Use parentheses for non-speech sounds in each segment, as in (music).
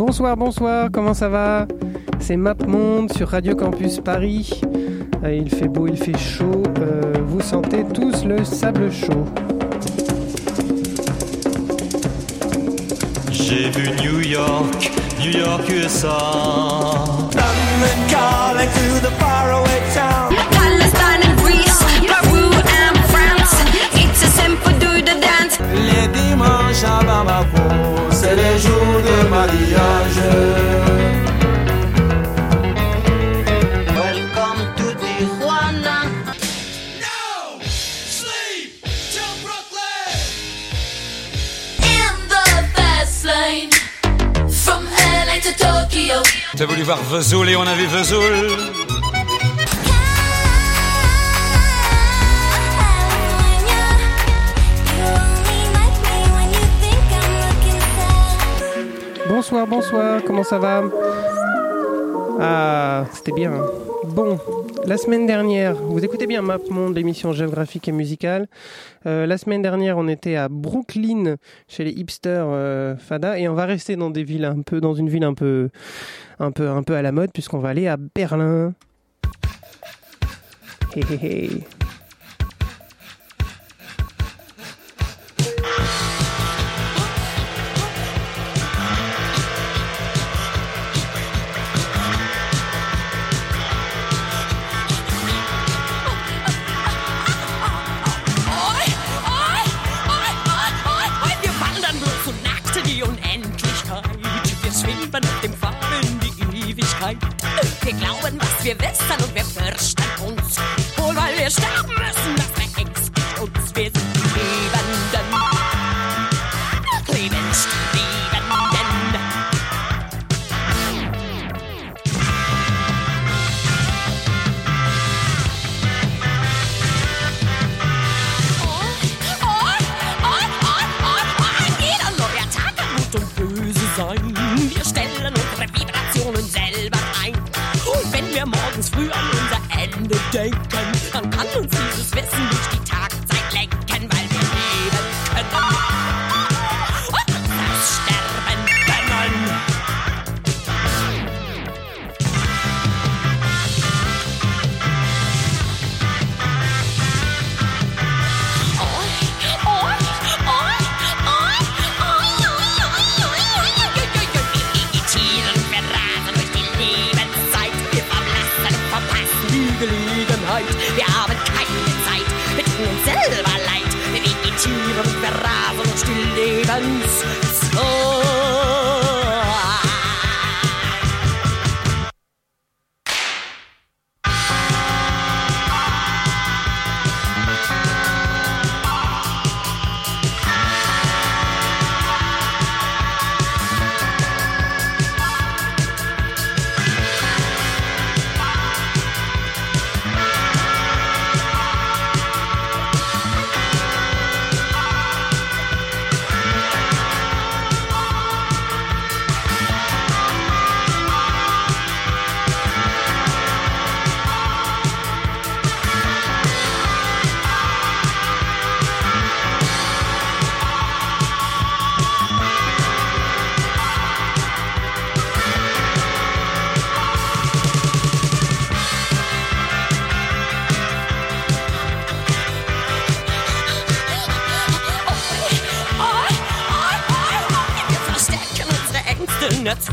Bonsoir, bonsoir, comment ça va? C'est MapMonde sur Radio Campus Paris. Euh, il fait beau, il fait chaud. Euh, vous sentez tous le sable chaud. J'ai vu New York, New York USA. London calling to the faraway town. Palestine and Greece, Peru and France. It's a simple do the dance. Les dimanches à Bamako, c'est les jours de mariage. Welcome to Tijuana. In the fast lane. From LA to Tokyo. T'as voulu voir Vesoul et on a vu Vesoul. Bonsoir, bonsoir, comment ça va? Ah, c'était bien. Bon, la semaine dernière, vous écoutez bien MapMonde, l'émission géographique et musicale. Euh, la semaine dernière, on était à Brooklyn, chez les hipsters euh, Fada, et on va rester dans des villes un peu, dans une ville un peu, un peu, un peu à la mode, puisqu'on va aller à Berlin. Wir glauben, was wir wissen und wir fürchten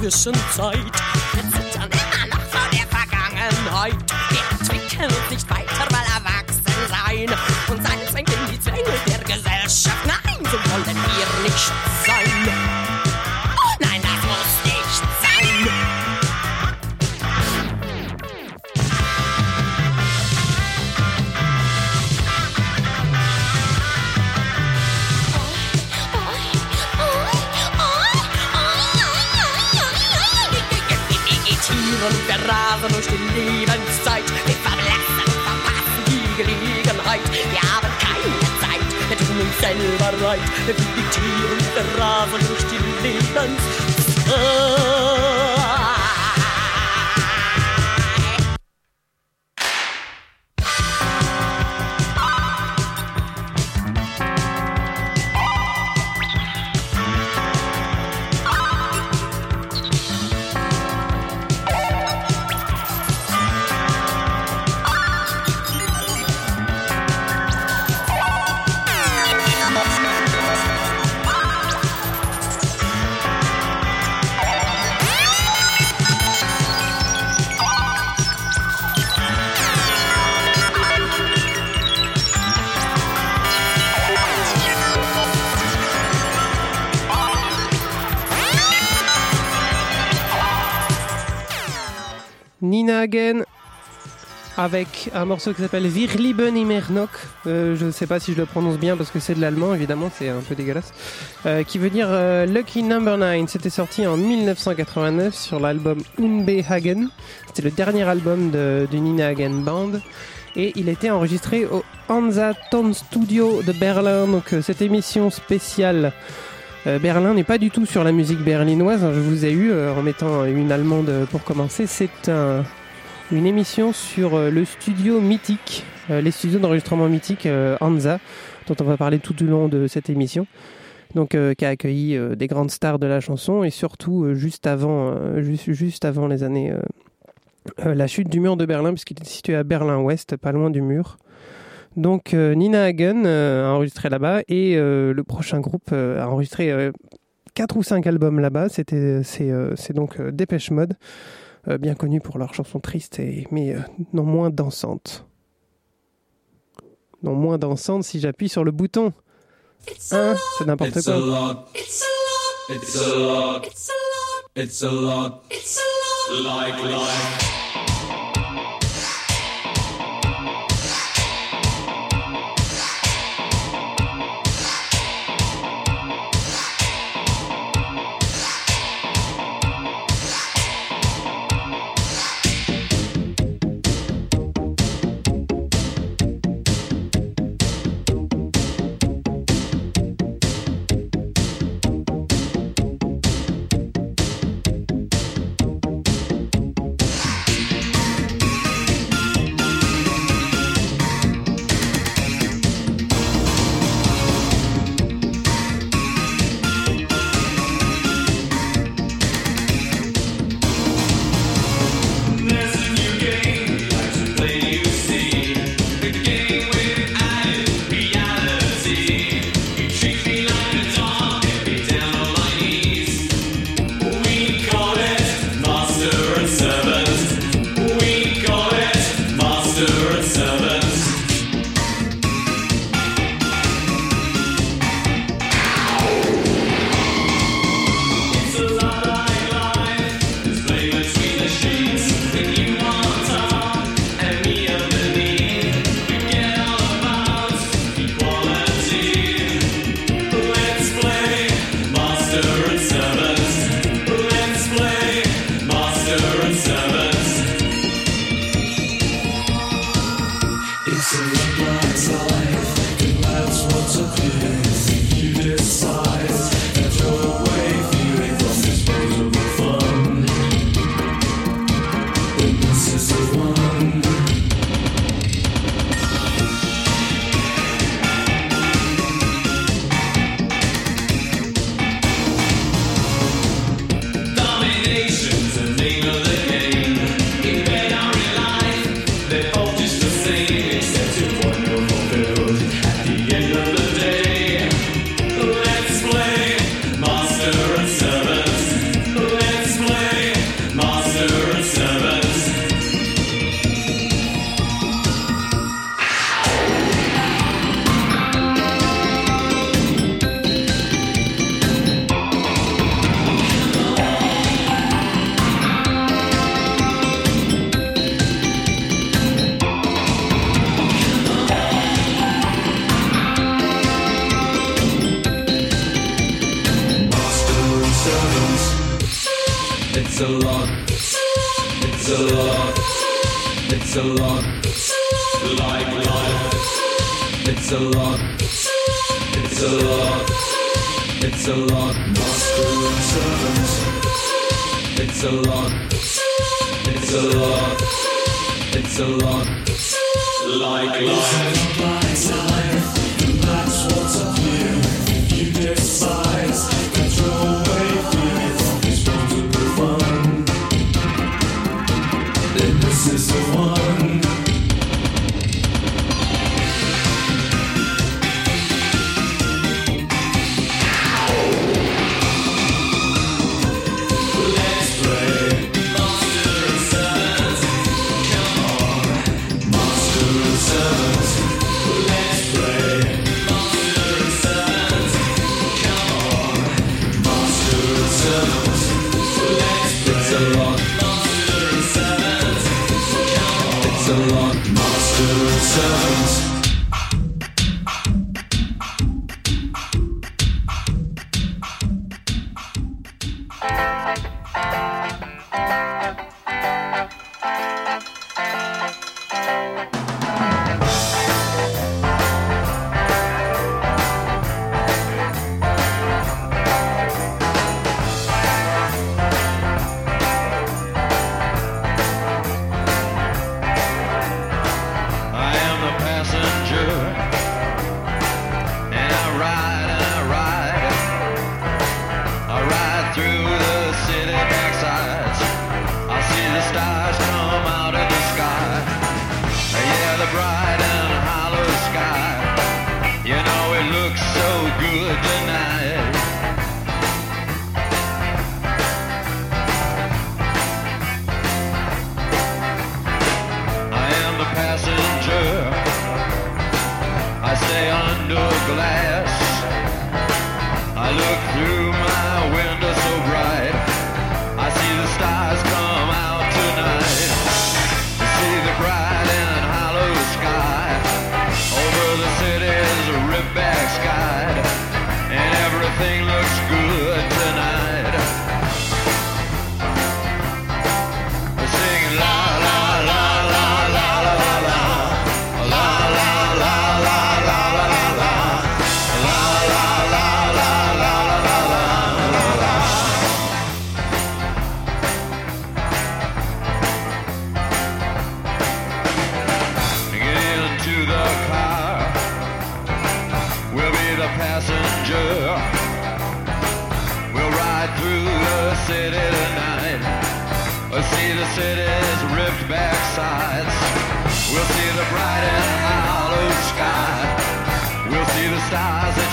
Der Zwischenzeit. Wir zittern immer noch vor der Vergangenheit. Wir entwickeln uns nicht weiter, selber reut, wie die Tiere und der rasen durch die Lebensfreude. Avec un morceau qui s'appelle Wir lieben. Euh, je ne sais pas si je le prononce bien parce que c'est de l'allemand, évidemment, c'est un peu dégueulasse. Euh, qui veut dire euh, Lucky Number 9. C'était sorti en 1989 sur l'album Unbehagen. C'était le dernier album de, du Nina Hagen Band. Et il était enregistré au Hansa Ton Studio de Berlin. Donc cette émission spéciale Berlin n'est pas du tout sur la musique berlinoise. Je vous ai eu en mettant une allemande pour commencer. C'est un, une émission sur euh, le studio mythique, euh, les studios d'enregistrement mythique euh, Hansa, dont on va parler tout au long de cette émission. Donc, euh, qui a accueilli euh, des grandes stars de la chanson et surtout euh, juste avant, juste, juste avant les années, la chute du mur de Berlin, puisqu'il est situé à Berlin-Ouest, pas loin du mur. Donc, Nina Hagen a enregistré là-bas et le prochain groupe a enregistré quatre ou cinq albums là-bas. C'était, c'est, donc Dépêche Mode bien connus pour leurs chansons tristes, et, mais euh, non moins dansantes. Non moins dansantes si j'appuie sur le bouton. Hein, c'est n'importe It's a quoi. It's a lot. It's a lot. It's a lot. It's a lot. It's a lot. Like It's a lot. It's a lot. It's a lot. Like life. It's a lot. It's a lot. It's a lot. Master and servant. It's a lot. It's a lot. It's a lot. Like life. Let's play.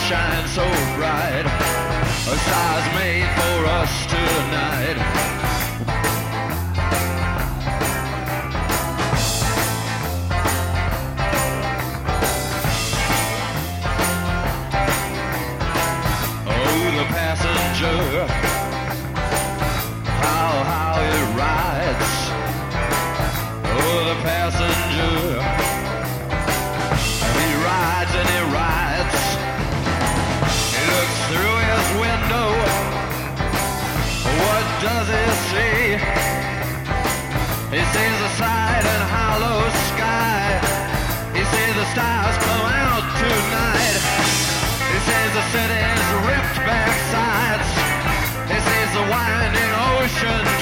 Shine so bright. A stars made for us tonight. Does he see? He sees the side and hollow sky. He sees the stars come out tonight. He sees the city's ripped back sides. He sees the winding ocean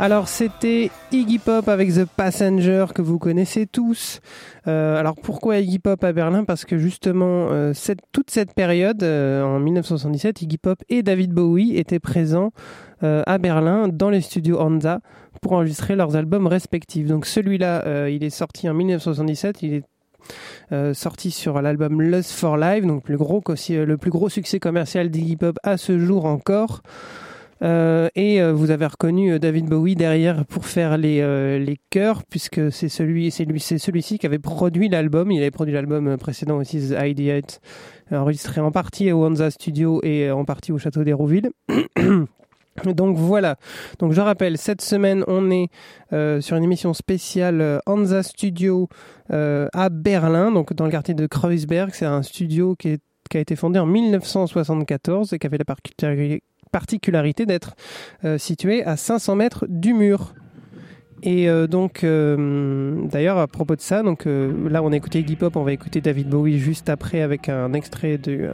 Alors c'était Iggy Pop avec The Passenger que vous connaissez tous. Euh, alors pourquoi Iggy Pop à Berlin? Parce que justement euh, toute cette période, euh, en 1977, Iggy Pop et David Bowie étaient présents à Berlin dans les studios Hansa pour enregistrer leurs albums respectifs. Donc celui-là, il est sorti en 1977, il est sorti sur l'album Lust for Life, donc le, gros, le plus gros succès commercial d'Iggy Pop à ce jour encore. Euh, et euh, vous avez reconnu euh, David Bowie derrière pour faire les, les chœurs, puisque c'est celui, c'est lui, c'est celui-ci qui avait produit l'album. Il avait produit l'album précédent aussi, The Idiot, enregistré en partie au Hansa Studio et en partie au Château d'Hérouville. (coughs) Donc voilà. Donc je rappelle, cette semaine, on est sur une émission spéciale Hansa Studio à Berlin, donc dans le quartier de Kreuzberg. C'est un studio qui a été fondé en 1974 et qui avait la particularité d'être euh, situé à 500 mètres du mur. Et euh, donc, euh, d'ailleurs, à propos de ça, donc là, on a écouté Iggy Pop, on va écouter David Bowie juste après avec un extrait de,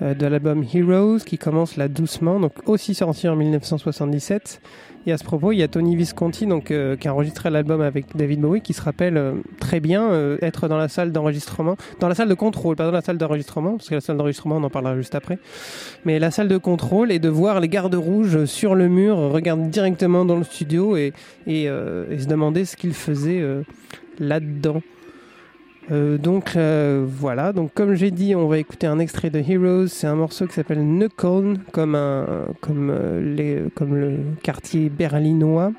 de l'album Heroes qui commence là doucement, donc aussi sorti en 1977. Et à ce propos, il y a Tony Visconti, donc euh, qui a enregistré l'album avec David Bowie, qui se rappelle euh, très bien euh, être dans la salle d'enregistrement, dans la salle de contrôle, pas dans la salle d'enregistrement, parce que la salle d'enregistrement, on en parlera juste après. Mais la salle de contrôle et de voir les gardes rouges sur le mur, regarder directement dans le studio et, et, se demander ce qu'ils faisaient là-dedans. Euh, donc euh, voilà, donc comme j'ai dit, on va écouter un extrait de Heroes. C'est un morceau qui s'appelle Neukölln, comme le quartier berlinois.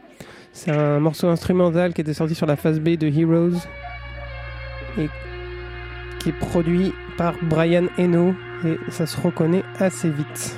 C'est un morceau instrumental qui était sorti sur la phase B de Heroes et qui est produit par Brian Eno et ça se reconnaît assez vite.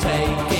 taking.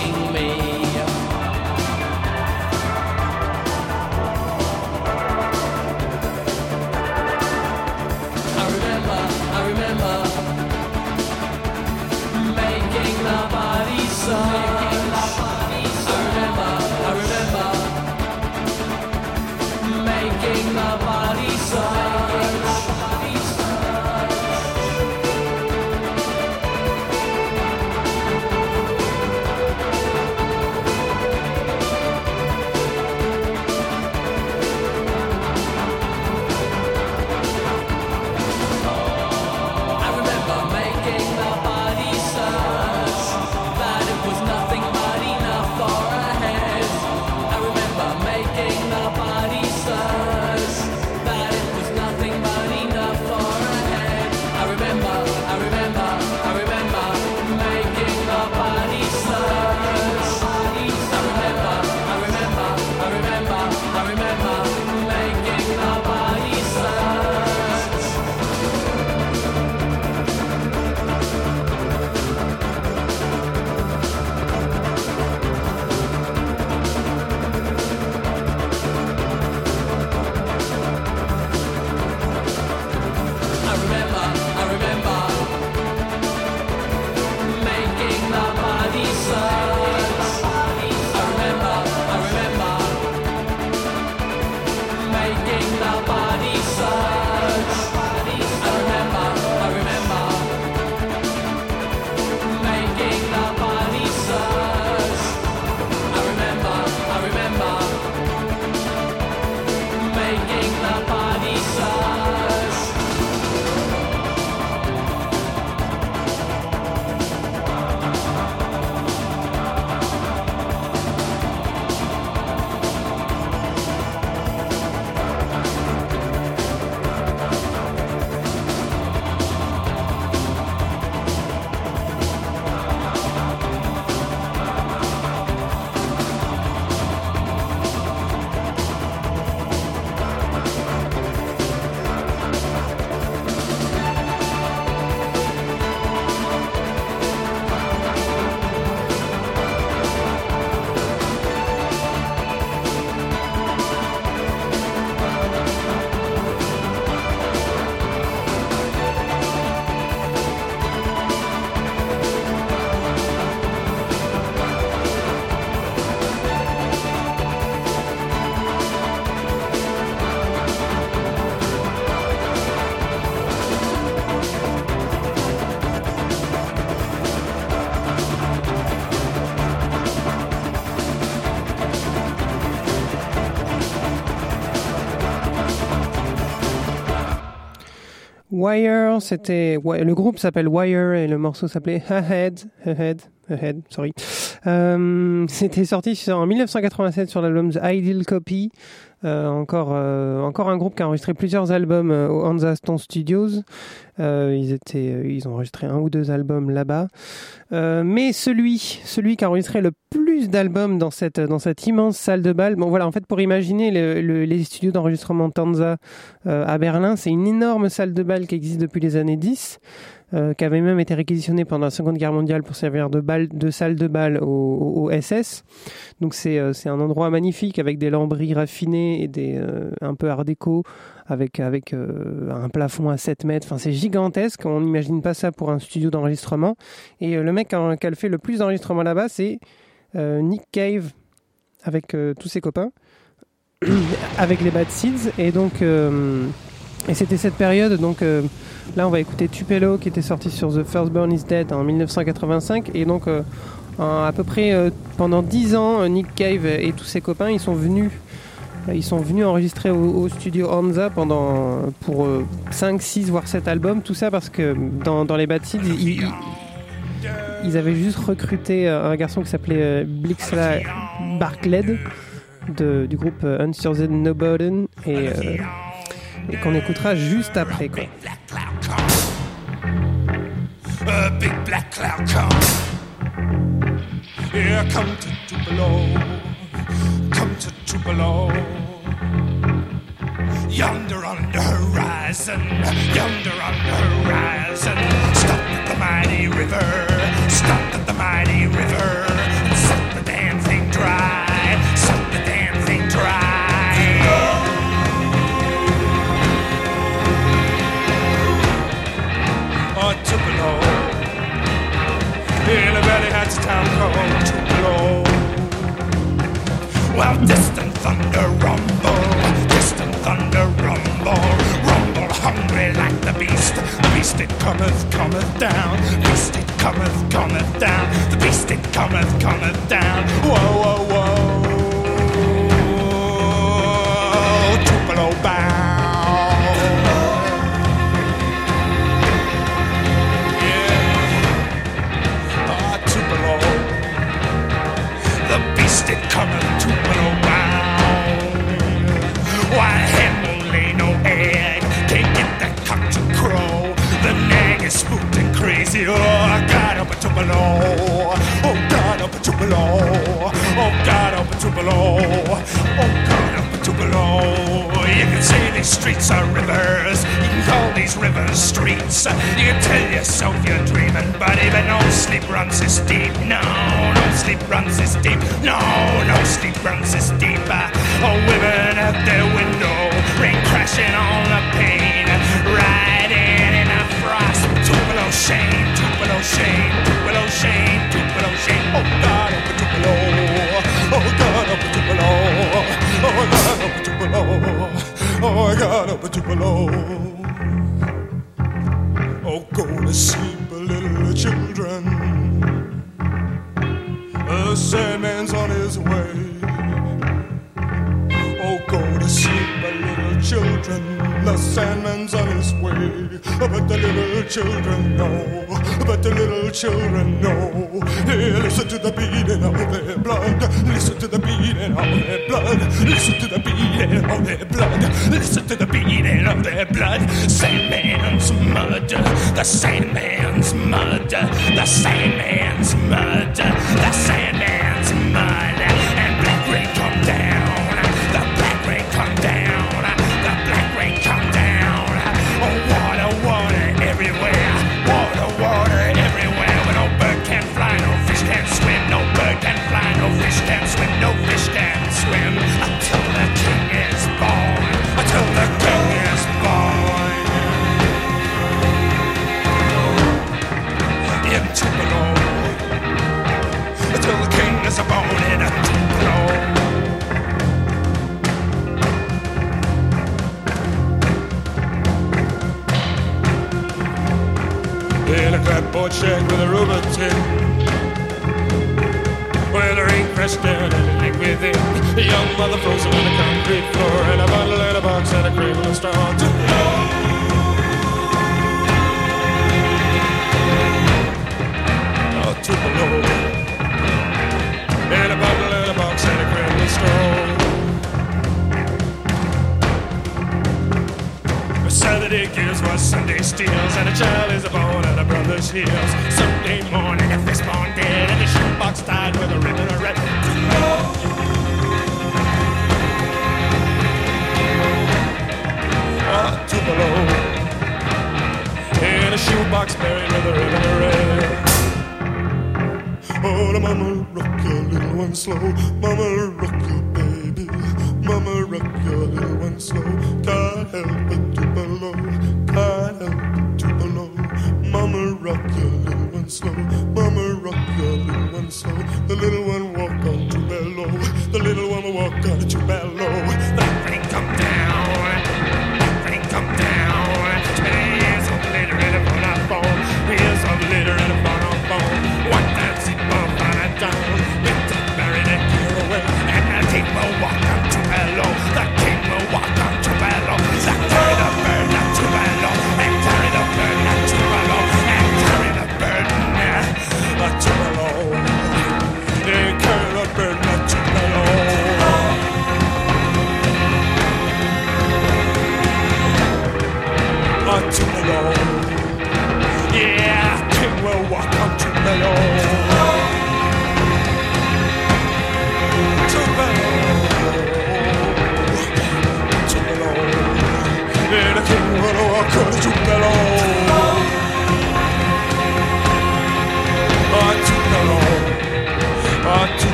Wire, c'était le groupe s'appelle Wire et le morceau s'appelait Ahead, Ahead, Ahead, sorry. Euh, c'était sorti en 1987 sur l'album The Ideal Copy. Euh, encore, euh, encore un groupe qui a enregistré plusieurs albums au Hansa Stone Studios. Euh, ils étaient, euh, ils ont enregistré un ou deux albums là-bas. Euh, mais celui, celui qui a enregistré le plus d'albums dans cette, immense salle de bal. Bon voilà, en fait, pour imaginer le- le- les studios d'enregistrement Tanza à Berlin, c'est une énorme salle de bal qui existe depuis les années 10. Euh, qui avait même été réquisitionnée pendant la Seconde Guerre mondiale pour servir de, salle de bal au, SS. Donc c'est euh, c'est un endroit magnifique avec des lambris raffinés et euh, un peu art déco avec euh, un plafond à 7 mètres. Enfin c'est gigantesque. On n'imagine pas ça pour un studio d'enregistrement. Et le mec qui a, fait le plus d'enregistrements là-bas, c'est Nick Cave avec tous ses copains, (coughs) avec les Bad Seeds. Et donc et c'était cette période donc. euh, Là, on va écouter Tupelo qui était sorti sur The First Born is Dead en 1985. Et donc, euh, à peu près euh, pendant 10 ans, Nick Cave et tous ses copains, ils sont venus, euh, ils sont venus enregistrer au, studio Hansa pendant, pour 5, 6, voire 7 albums. Tout ça parce que dans, dans les Bad Seeds, ils, avaient juste recruté un garçon qui s'appelait Blixla Barkled de- du groupe Unsurzen Noboden et, et qu'on écoutera juste après. Quoi. A big black cloud. Here come to Tupelo. Come to Tupelo. Yonder on the horizon, yonder on the horizon. Stop at the mighty river, stop at the mighty river. And the damn thing dry, town called Tupelo. Well, distant thunder rumble, distant thunder rumble, rumble hungry like the beast. The beast it cometh, cometh down. The Beast it cometh, cometh down. The beast it cometh, cometh down. Whoa, whoa, whoa. Tupelo bound. Ah,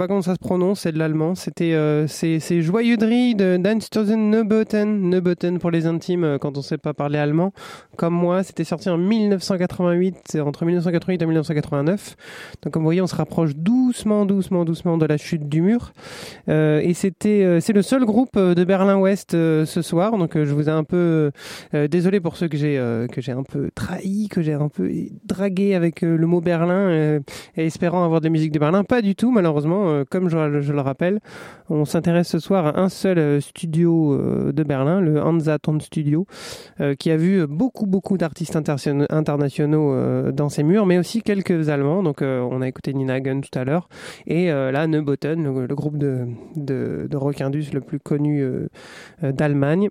euh, je sais prononce, c'est de l'allemand. C'était euh, c'est c'est Joyeuderie de Danstosen Neubotten, Neubotten pour les intimes euh, quand on sait pas parler allemand. Comme moi, c'était sorti en 1988, c'est entre 1988 et 1989. Donc comme vous voyez, on se rapproche doucement, doucement, doucement de la chute du mur. Euh, et c'était euh, c'est le seul groupe de Berlin-Ouest ce soir. Donc je vous ai un peu désolé pour ceux que j'ai que j'ai un peu trahi, que j'ai un peu dragué avec le mot Berlin et espérant avoir des musiques de Berlin. Pas du tout, malheureusement. Comme je, le rappelle, on s'intéresse ce soir à un seul euh, studio euh, de Berlin, le Hansa Ton Studio, euh, qui a vu beaucoup, beaucoup d'artistes internationaux dans ses murs, mais aussi quelques Allemands. Donc, on a écouté Nina Gunn tout à l'heure. Et là, Neubotten, le, groupe de, de, de rock indus le plus connu d'Allemagne.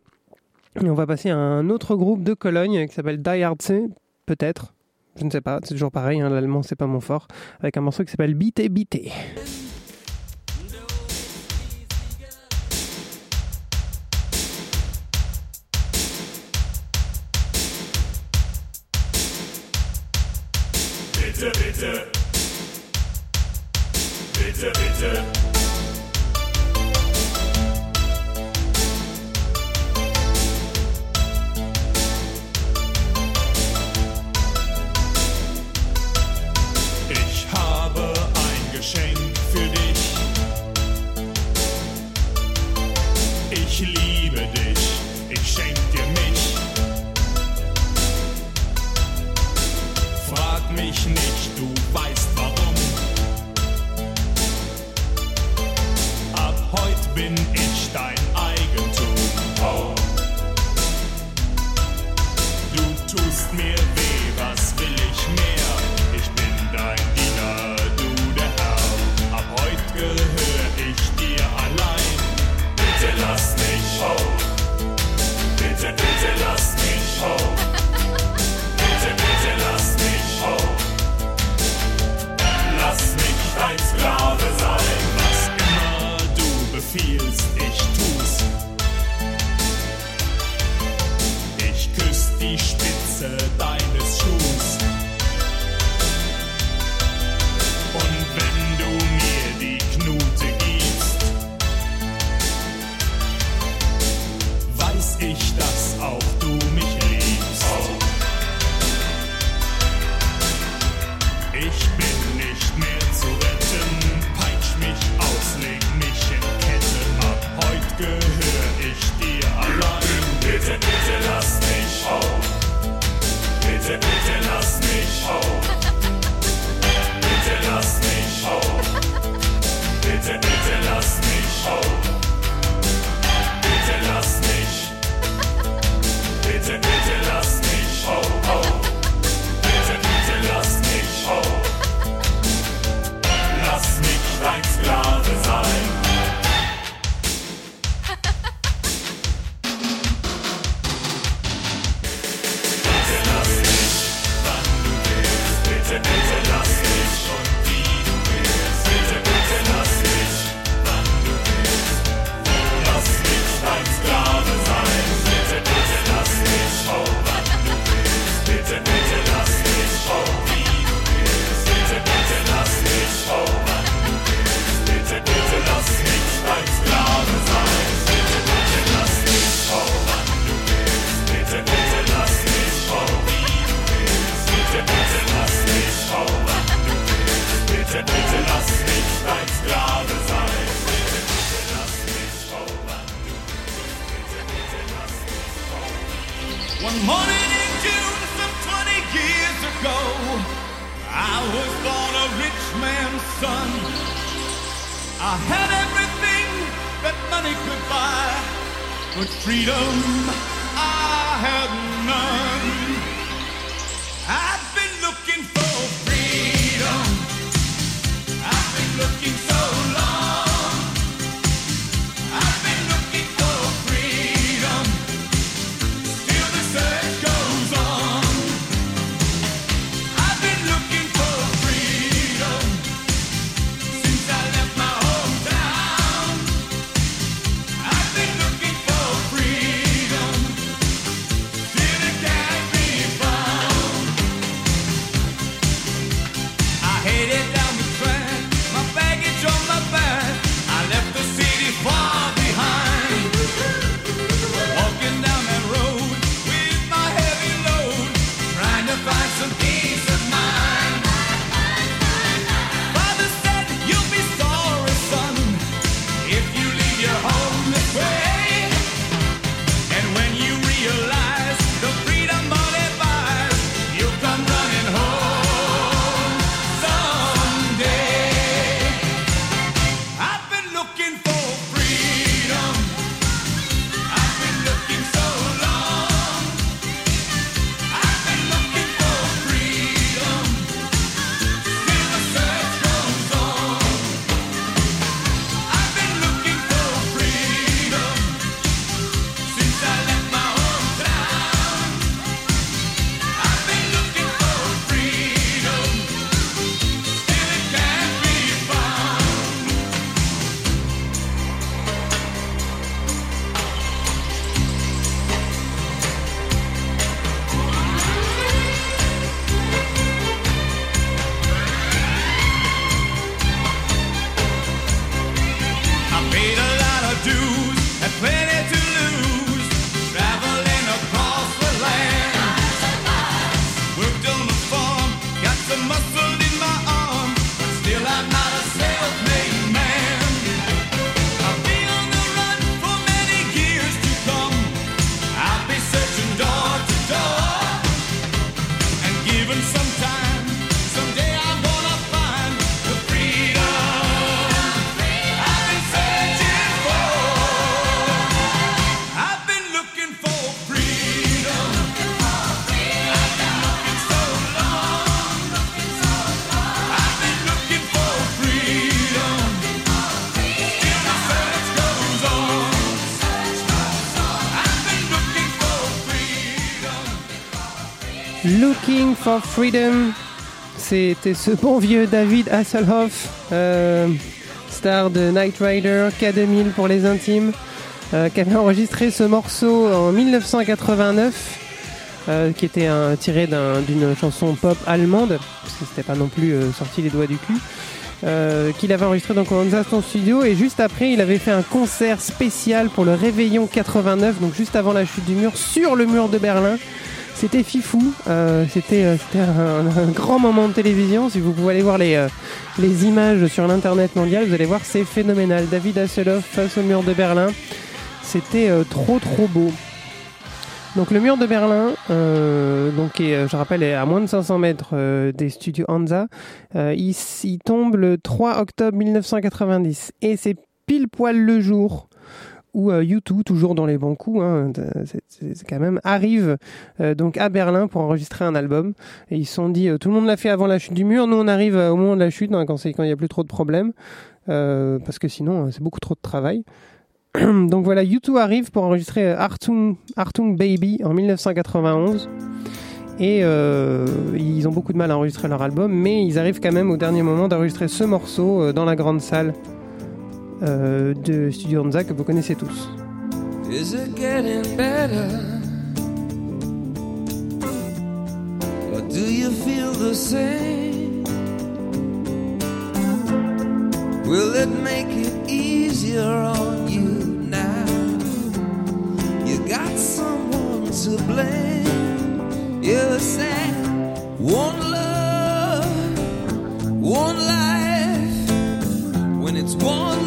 On va passer à un autre groupe de Cologne qui s'appelle Die Hard C, peut-être. Je ne sais pas, c'est toujours pareil, hein, l'allemand c'est pas mon fort, avec un morceau qui s'appelle Bité Bité. Bitte, bitte. Bitte. Ich habe ein Geschenk für dich. Ich liebe dich, ich schenk mich. Frag mich nicht, weißt warum. Ab heute bin for Freedom. C'était ce bon vieux David Hasselhoff, euh, star de Knight Rider, K2000 pour les intimes, euh, qui avait enregistré ce morceau en 1989, euh, qui était un, tiré d'un- d'une chanson pop allemande, parce que c'était pas non plus sorti les doigts du cul. qu'il avait enregistré donc Instant Studio et juste après il avait fait un concert spécial pour le Réveillon 89 donc juste avant la chute du mur sur le mur de Berlin c'était fifou, euh, c'était euh, un, grand moment de télévision. Si vous pouvez aller voir les, euh, les images sur l'internet mondial, vous allez voir c'est phénoménal. David Hasselhoff face au mur de Berlin, c'était trop trop beau. Donc le mur de Berlin, donc je rappelle, est à moins de 500 mètres des studios Hansa. Euh, il, il tombe le 3 octobre 1990 et c'est pile poil le jour où euh, U2, toujours dans les bons coups, hein, c'est- quand même, arrive euh, donc à Berlin pour enregistrer un album. Ils se sont dit, euh, tout le monde l'a fait avant la chute du mur, nous on arrive euh, au moment de la chute, hein, quand il n'y a plus trop de problèmes, euh, parce que sinon euh, c'est beaucoup trop de travail. (clears throat) donc voilà, U2 arrive pour enregistrer euh, Artung, Baby en 1991. Et euh, ils ont beaucoup de mal à enregistrer leur album, mais ils arrivent quand même au dernier moment d'enregistrer ce morceau euh, dans la grande salle euh, de Studio que vous connaissez tous. Is it getting better? Or do you feel the same? Will it make it easier on you now? You got someone to blame. You said one love, one life. When it's one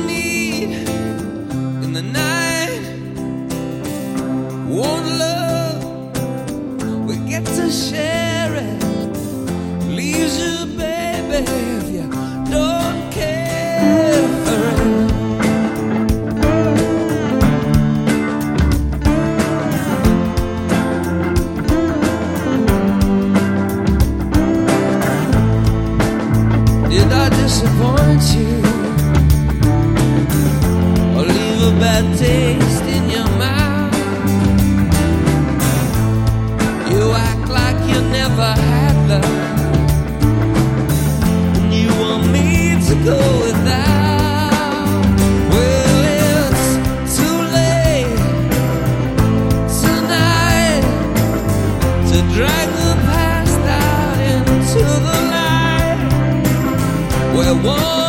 get to share it. Leaves you, baby, if you don't care. for it. Did I disappoint you or leave a bad taste in your mouth. Never had love, and you want me to go without. Well, it's too late tonight to drag the past out into the one,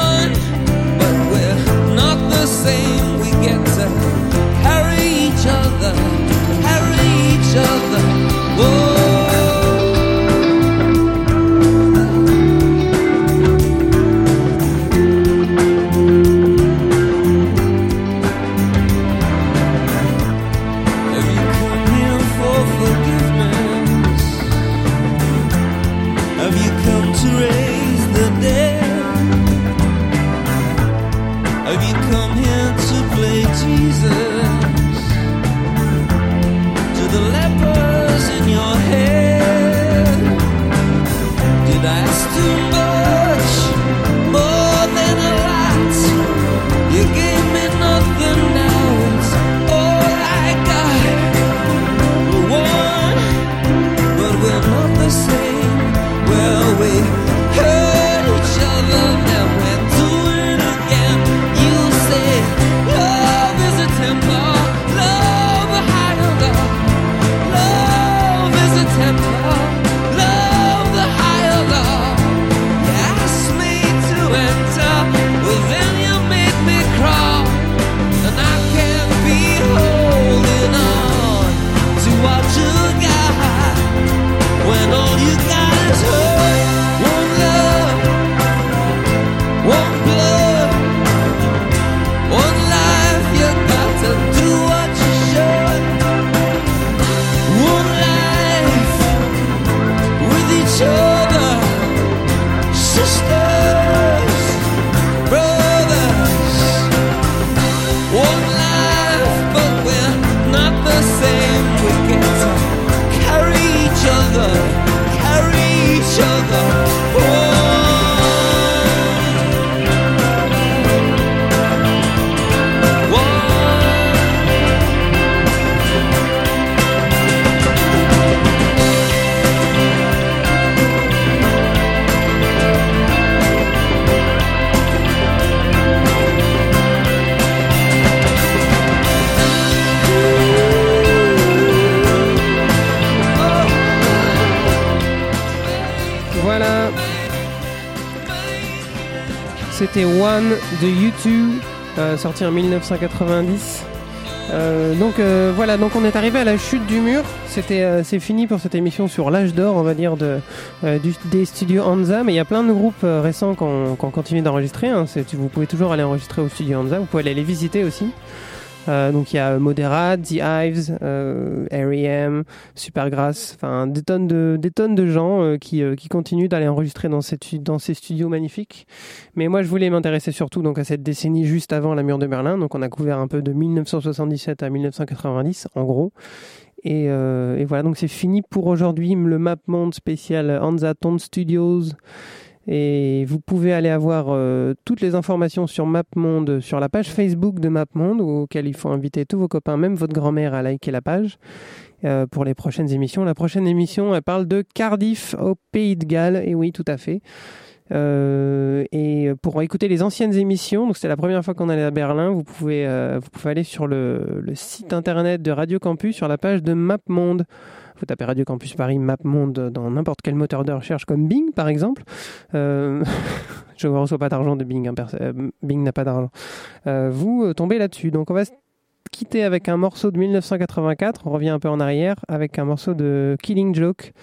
De U2, euh, sorti en 1990. Euh, donc euh, voilà, donc on est arrivé à la chute du mur. C'était, c'est fini pour cette émission sur l'âge d'or, on va dire, de, des studios Hansa. Mais il y a plein de groupes récents qui ont continué d'enregistrer. hein. Vous pouvez toujours aller enregistrer au studio Hansa. Vous pouvez aller les visiter aussi. Euh, donc il y a Moderat, The Hives, euh, R.E.M., Supergrass, enfin des tonnes de gens euh, qui euh, qui continuent d'aller enregistrer dans ces studios magnifiques. Mais moi je voulais m'intéresser surtout donc à cette décennie juste avant la mur de Berlin. Donc on a couvert un peu de 1977 à 1990 en gros. Et, voilà, donc c'est fini pour aujourd'hui, le Map Monde spécial Hansa Tone Studios. Et vous pouvez aller avoir euh, toutes les informations sur MapMonde sur la page Facebook de MapMonde, auquel il faut inviter tous vos copains, même votre grand-mère, à liker la page euh, pour les prochaines émissions. La prochaine émission, elle parle de Cardiff au Pays de Galles. Et oui, tout à fait. Euh, et pour écouter les anciennes émissions, donc c'était la première fois qu'on allait à Berlin, vous pouvez, euh, vous pouvez aller sur le, site internet de Radio Campus sur la page de MapMonde. Vous tapez Radio Campus Paris MapMonde dans n'importe quel moteur de recherche comme Bing par exemple. Euh, (laughs) je ne reçois pas d'argent de Bing, hein, Bing n'a pas d'argent. Vous tombez là-dessus. Donc on va se quitter avec un morceau de 1984, on revient un peu en arrière, avec un morceau de Killing Joke,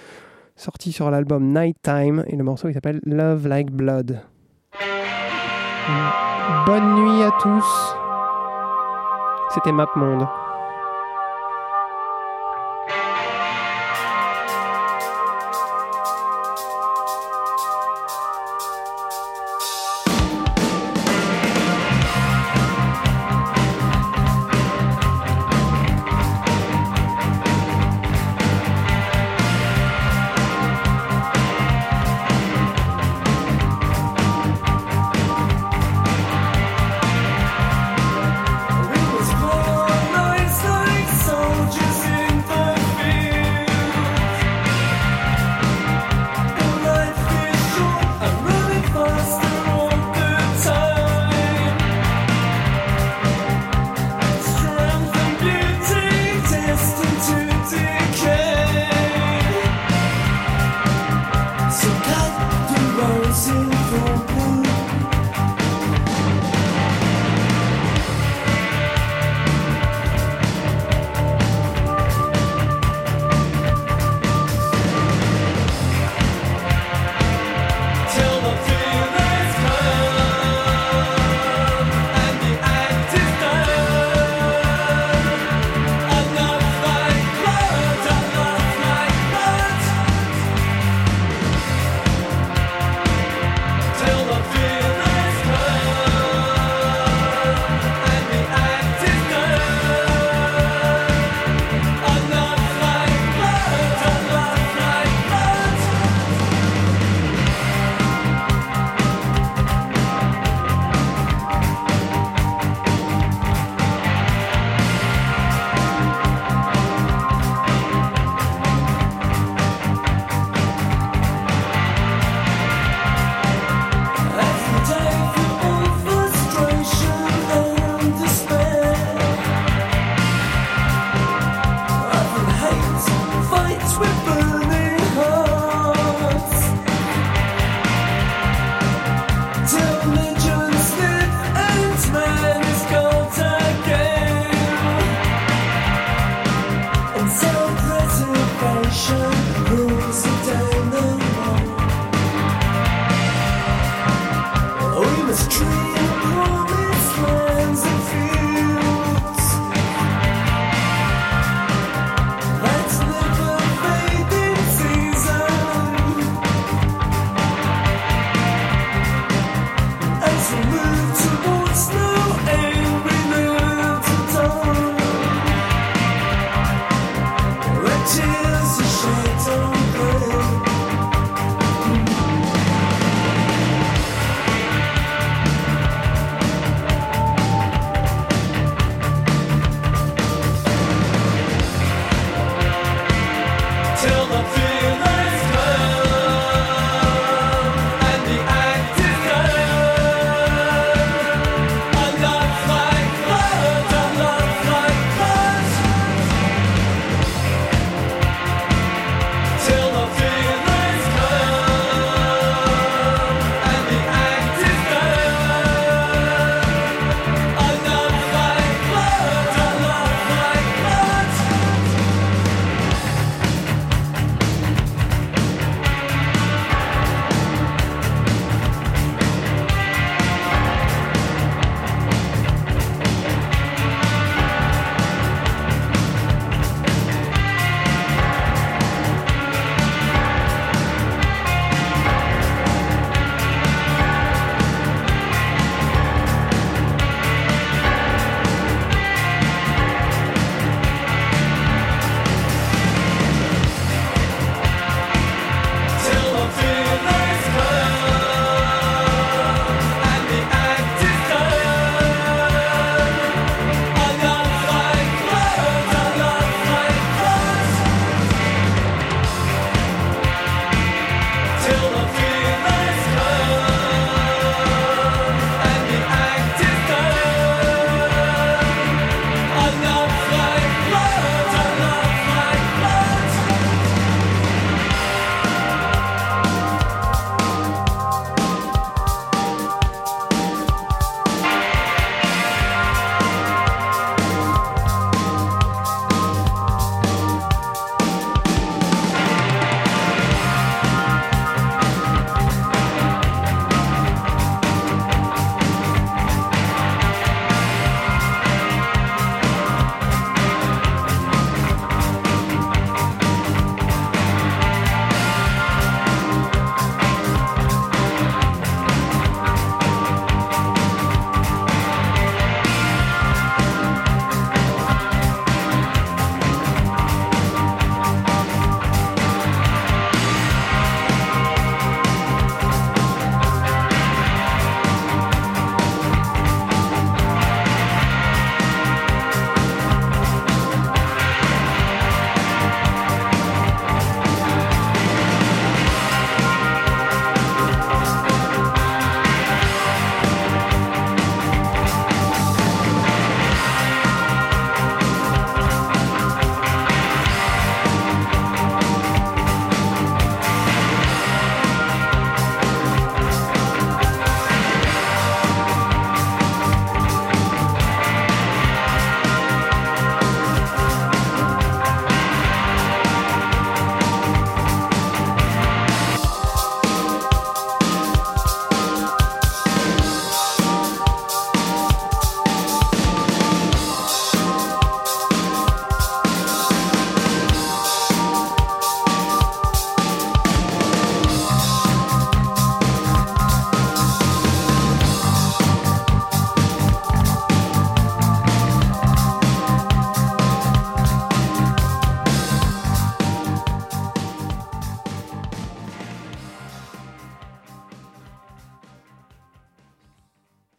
sorti sur l'album Nighttime, et le morceau il s'appelle Love Like Blood. Bonne nuit à tous. C'était MapMonde.